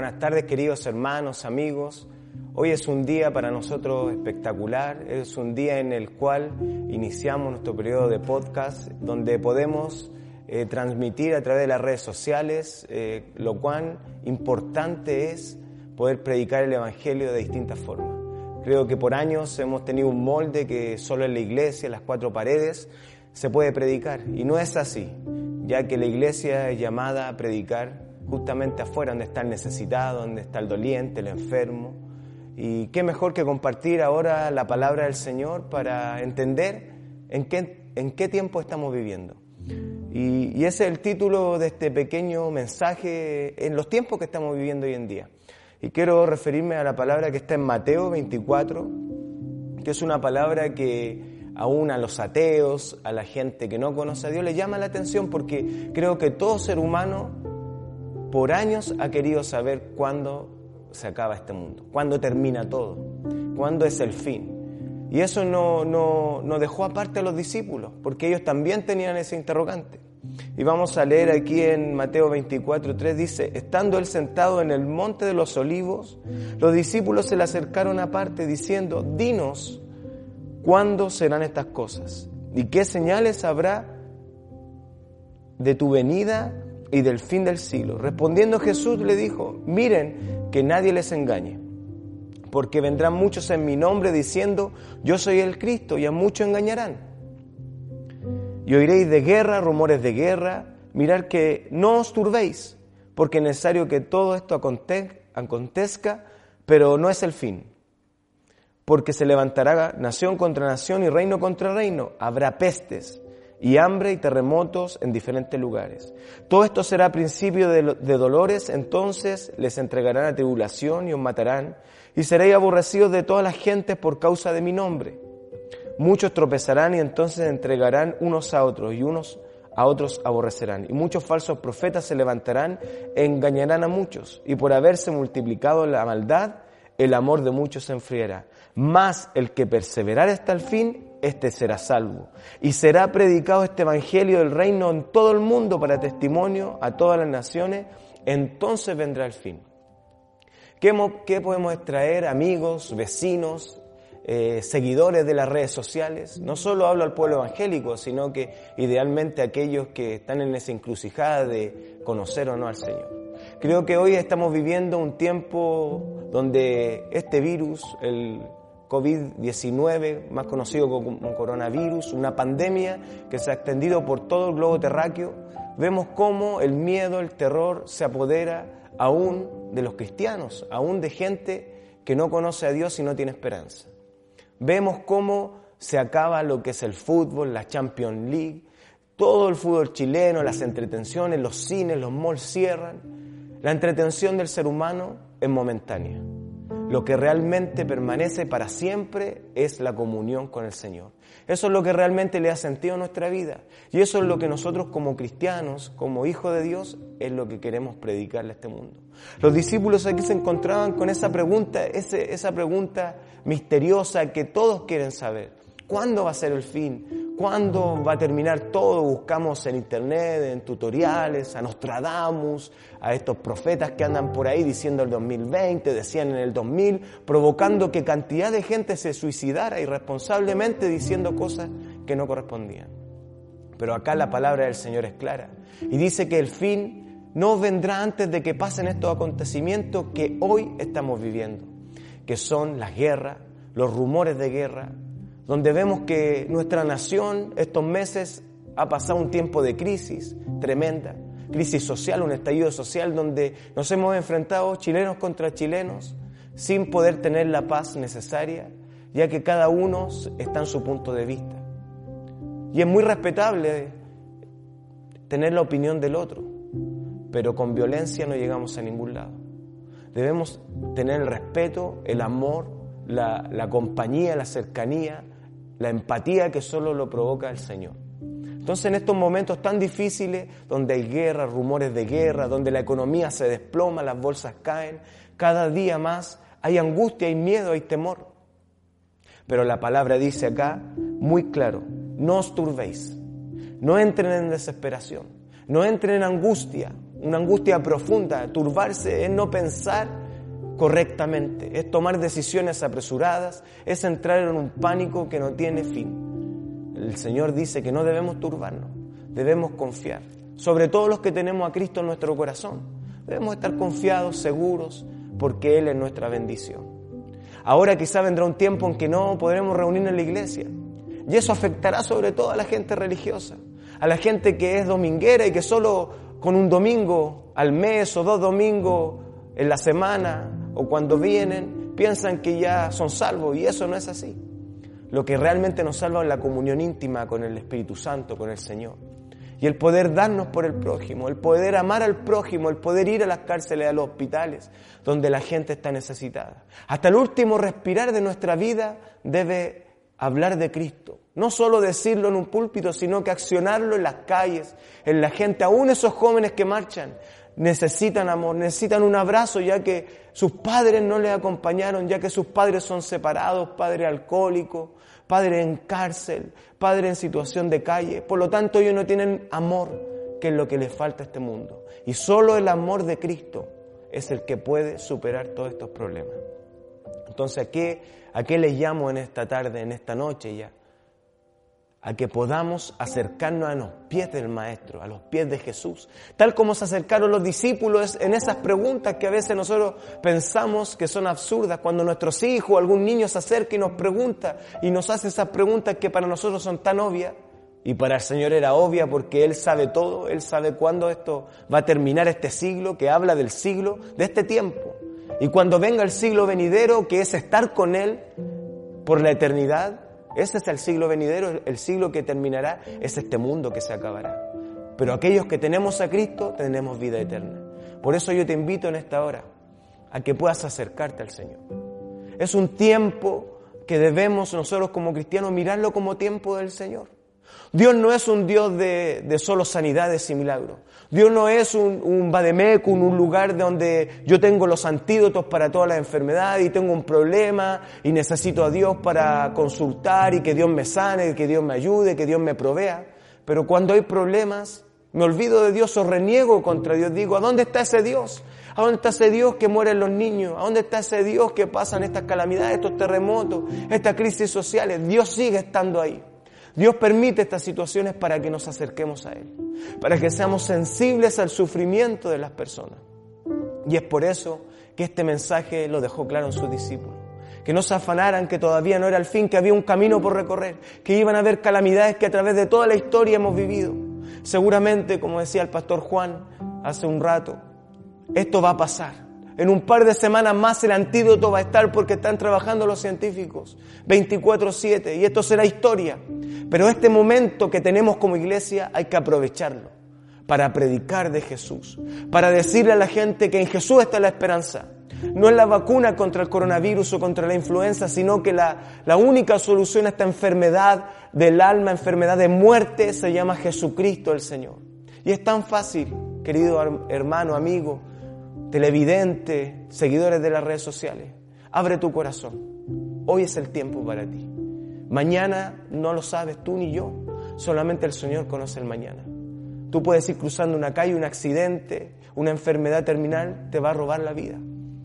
Buenas tardes queridos hermanos, amigos. Hoy es un día para nosotros espectacular, es un día en el cual iniciamos nuestro periodo de podcast donde podemos eh, transmitir a través de las redes sociales eh, lo cuán importante es poder predicar el Evangelio de distintas formas. Creo que por años hemos tenido un molde que solo en la iglesia, en las cuatro paredes, se puede predicar. Y no es así, ya que la iglesia es llamada a predicar justamente afuera, donde está el necesitado, donde está el doliente, el enfermo. Y qué mejor que compartir ahora la palabra del Señor para entender en qué, en qué tiempo estamos viviendo. Y, y ese es el título de este pequeño mensaje en los tiempos que estamos viviendo hoy en día. Y quiero referirme a la palabra que está en Mateo 24, que es una palabra que aún a los ateos, a la gente que no conoce a Dios, le llama la atención porque creo que todo ser humano por años ha querido saber cuándo se acaba este mundo, cuándo termina todo, cuándo es el fin. Y eso no, no, no dejó aparte a los discípulos, porque ellos también tenían ese interrogante. Y vamos a leer aquí en Mateo 24, 3, dice, estando él sentado en el monte de los olivos, los discípulos se le acercaron aparte diciendo, dinos, ¿cuándo serán estas cosas? ¿Y qué señales habrá de tu venida y del fin del siglo? Respondiendo Jesús le dijo, miren que nadie les engañe, porque vendrán muchos en mi nombre diciendo, yo soy el Cristo, y a muchos engañarán. Y oiréis de guerra, rumores de guerra. Mirad que no os turbéis, porque es necesario que todo esto acontezca, pero no es el fin. Porque se levantará nación contra nación y reino contra reino. Habrá pestes y hambre y terremotos en diferentes lugares. Todo esto será principio de, de dolores, entonces les entregarán a tribulación y os matarán, y seréis aborrecidos de todas las gentes por causa de mi nombre. Muchos tropezarán y entonces entregarán unos a otros y unos a otros aborrecerán. Y muchos falsos profetas se levantarán e engañarán a muchos. Y por haberse multiplicado la maldad, el amor de muchos se enfriará. Mas el que perseverar hasta el fin, éste será salvo. Y será predicado este evangelio del reino en todo el mundo para testimonio a todas las naciones. Entonces vendrá el fin. ¿Qué, qué podemos extraer, amigos, vecinos, eh, seguidores de las redes sociales. No solo hablo al pueblo evangélico, sino que idealmente aquellos que están en esa encrucijada de conocer o no al Señor. Creo que hoy estamos viviendo un tiempo donde este virus, el COVID-19, más conocido como coronavirus, una pandemia que se ha extendido por todo el globo terráqueo, vemos cómo el miedo, el terror se apodera aún de los cristianos, aún de gente que no conoce a Dios y no tiene esperanza. Vemos cómo se acaba lo que es el fútbol, la Champions League, todo el fútbol chileno, las entretenciones, los cines, los malls cierran. La entretención del ser humano es momentánea. Lo que realmente permanece para siempre es la comunión con el Señor. Eso es lo que realmente le ha sentido a nuestra vida. Y eso es lo que nosotros como cristianos, como hijos de Dios, es lo que queremos predicarle a este mundo. Los discípulos aquí se encontraban con esa pregunta, esa pregunta misteriosa que todos quieren saber. ¿Cuándo va a ser el fin? ¿Cuándo va a terminar todo? Buscamos en internet, en tutoriales, a Nostradamus, a estos profetas que andan por ahí diciendo el 2020, decían en el 2000, provocando que cantidad de gente se suicidara irresponsablemente diciendo cosas que no correspondían. Pero acá la palabra del Señor es clara y dice que el fin no vendrá antes de que pasen estos acontecimientos que hoy estamos viviendo, que son las guerras, los rumores de guerra, donde vemos que nuestra nación estos meses ha pasado un tiempo de crisis tremenda, crisis social, un estallido social donde nos hemos enfrentado chilenos contra chilenos sin poder tener la paz necesaria, ya que cada uno está en su punto de vista. Y es muy respetable tener la opinión del otro, pero con violencia no llegamos a ningún lado. Debemos tener el respeto, el amor, la, la compañía, la cercanía, la empatía que solo lo provoca el Señor. Entonces en estos momentos tan difíciles, donde hay guerra, rumores de guerra, donde la economía se desploma, las bolsas caen, cada día más hay angustia, hay miedo, hay temor. Pero la palabra dice acá muy claro, no os turbéis, no entren en desesperación, no entren en angustia, una angustia profunda. Turbarse es no pensar correctamente, es tomar decisiones apresuradas, es entrar en un pánico que no tiene fin. El Señor dice que no debemos turbarnos, debemos confiar, sobre todo los que tenemos a Cristo en nuestro corazón. Debemos estar confiados, seguros, porque Él es nuestra bendición. Ahora quizá vendrá un tiempo en que no podremos reunirnos en la iglesia, y eso afectará sobre todo a la gente religiosa, a la gente que es dominguera y que solo con un domingo al mes o dos domingos en la semana o cuando vienen piensan que ya son salvos y eso no es así. Lo que realmente nos salva es la comunión íntima con el Espíritu Santo, con el Señor. Y el poder darnos por el prójimo, el poder amar al prójimo, el poder ir a las cárceles, a los hospitales, donde la gente está necesitada. Hasta el último respirar de nuestra vida debe hablar de Cristo. No solo decirlo en un púlpito, sino que accionarlo en las calles, en la gente, aún esos jóvenes que marchan, necesitan amor, necesitan un abrazo, ya que sus padres no les acompañaron, ya que sus padres son separados, padre alcohólico, padre en cárcel, padre en situación de calle. Por lo tanto, ellos no tienen amor, que es lo que les falta a este mundo. Y solo el amor de Cristo es el que puede superar todos estos problemas. Entonces, ¿a qué, a qué les llamo en esta tarde, en esta noche ya? A que podamos acercarnos a los pies del Maestro, a los pies de Jesús, tal como se acercaron los discípulos en esas preguntas que a veces nosotros pensamos que son absurdas, cuando nuestros hijos o algún niño se acerca y nos pregunta y nos hace esas preguntas que para nosotros son tan obvias, y para el Señor era obvia porque Él sabe todo, Él sabe cuándo esto va a terminar este siglo, que habla del siglo, de este tiempo. Y cuando venga el siglo venidero, que es estar con Él por la eternidad, ese es el siglo venidero, el siglo que terminará, es este mundo que se acabará. Pero aquellos que tenemos a Cristo tenemos vida eterna. Por eso yo te invito en esta hora a que puedas acercarte al Señor. Es un tiempo que debemos nosotros como cristianos mirarlo como tiempo del Señor. Dios no es un Dios de, de solo sanidades y milagros. Dios no es un, un un lugar donde yo tengo los antídotos para todas las enfermedades y tengo un problema y necesito a Dios para consultar y que Dios me sane, que Dios me ayude, que Dios me provea. Pero cuando hay problemas, me olvido de Dios o reniego contra Dios. Digo, ¿a dónde está ese Dios? ¿A dónde está ese Dios que mueren los niños? ¿A dónde está ese Dios que pasan estas calamidades, estos terremotos, estas crisis sociales? Dios sigue estando ahí. Dios permite estas situaciones para que nos acerquemos a Él, para que seamos sensibles al sufrimiento de las personas. Y es por eso que este mensaje lo dejó claro en sus discípulos. Que no se afanaran que todavía no era el fin, que había un camino por recorrer, que iban a haber calamidades que a través de toda la historia hemos vivido. Seguramente, como decía el pastor Juan hace un rato, esto va a pasar. En un par de semanas más el antídoto va a estar porque están trabajando los científicos 24/7 y esto será historia. Pero este momento que tenemos como iglesia hay que aprovecharlo para predicar de Jesús, para decirle a la gente que en Jesús está la esperanza. No es la vacuna contra el coronavirus o contra la influenza, sino que la, la única solución a esta enfermedad del alma, enfermedad de muerte, se llama Jesucristo el Señor. Y es tan fácil, querido hermano, amigo, televidente, seguidores de las redes sociales, abre tu corazón. Hoy es el tiempo para ti. Mañana no lo sabes tú ni yo, solamente el Señor conoce el mañana. Tú puedes ir cruzando una calle, un accidente, una enfermedad terminal, te va a robar la vida,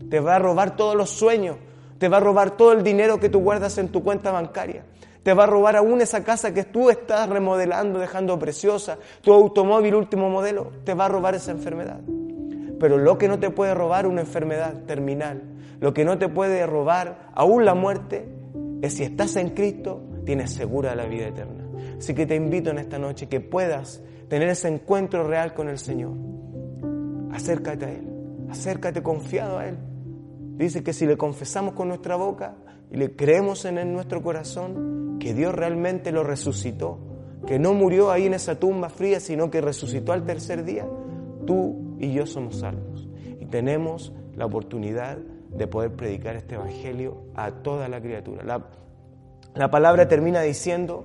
te va a robar todos los sueños, te va a robar todo el dinero que tú guardas en tu cuenta bancaria, te va a robar aún esa casa que tú estás remodelando, dejando preciosa, tu automóvil último modelo, te va a robar esa enfermedad. Pero lo que no te puede robar una enfermedad terminal, lo que no te puede robar aún la muerte, es si estás en Cristo, tienes segura la vida eterna. Así que te invito en esta noche que puedas tener ese encuentro real con el Señor. Acércate a Él, acércate confiado a Él. Dice que si le confesamos con nuestra boca y le creemos en nuestro corazón, que Dios realmente lo resucitó, que no murió ahí en esa tumba fría, sino que resucitó al tercer día, tú y yo somos salvos. Y tenemos la oportunidad de poder predicar este Evangelio a toda la criatura. La, palabra termina diciendo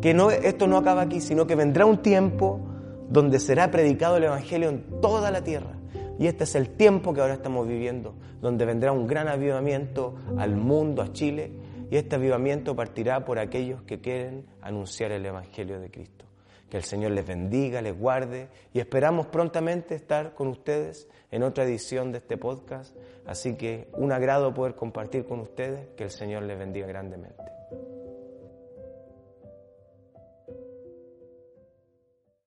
que no, esto no acaba aquí, sino que vendrá un tiempo donde será predicado el Evangelio en toda la tierra. Y este es el tiempo que ahora estamos viviendo, donde vendrá un gran avivamiento al mundo, a Chile, y este avivamiento partirá por aquellos que quieren anunciar el Evangelio de Cristo Que el Señor les bendiga, les guarde y esperamos prontamente estar con ustedes en otra edición de este podcast. Así que un agrado poder compartir con ustedes. Que el Señor les bendiga grandemente.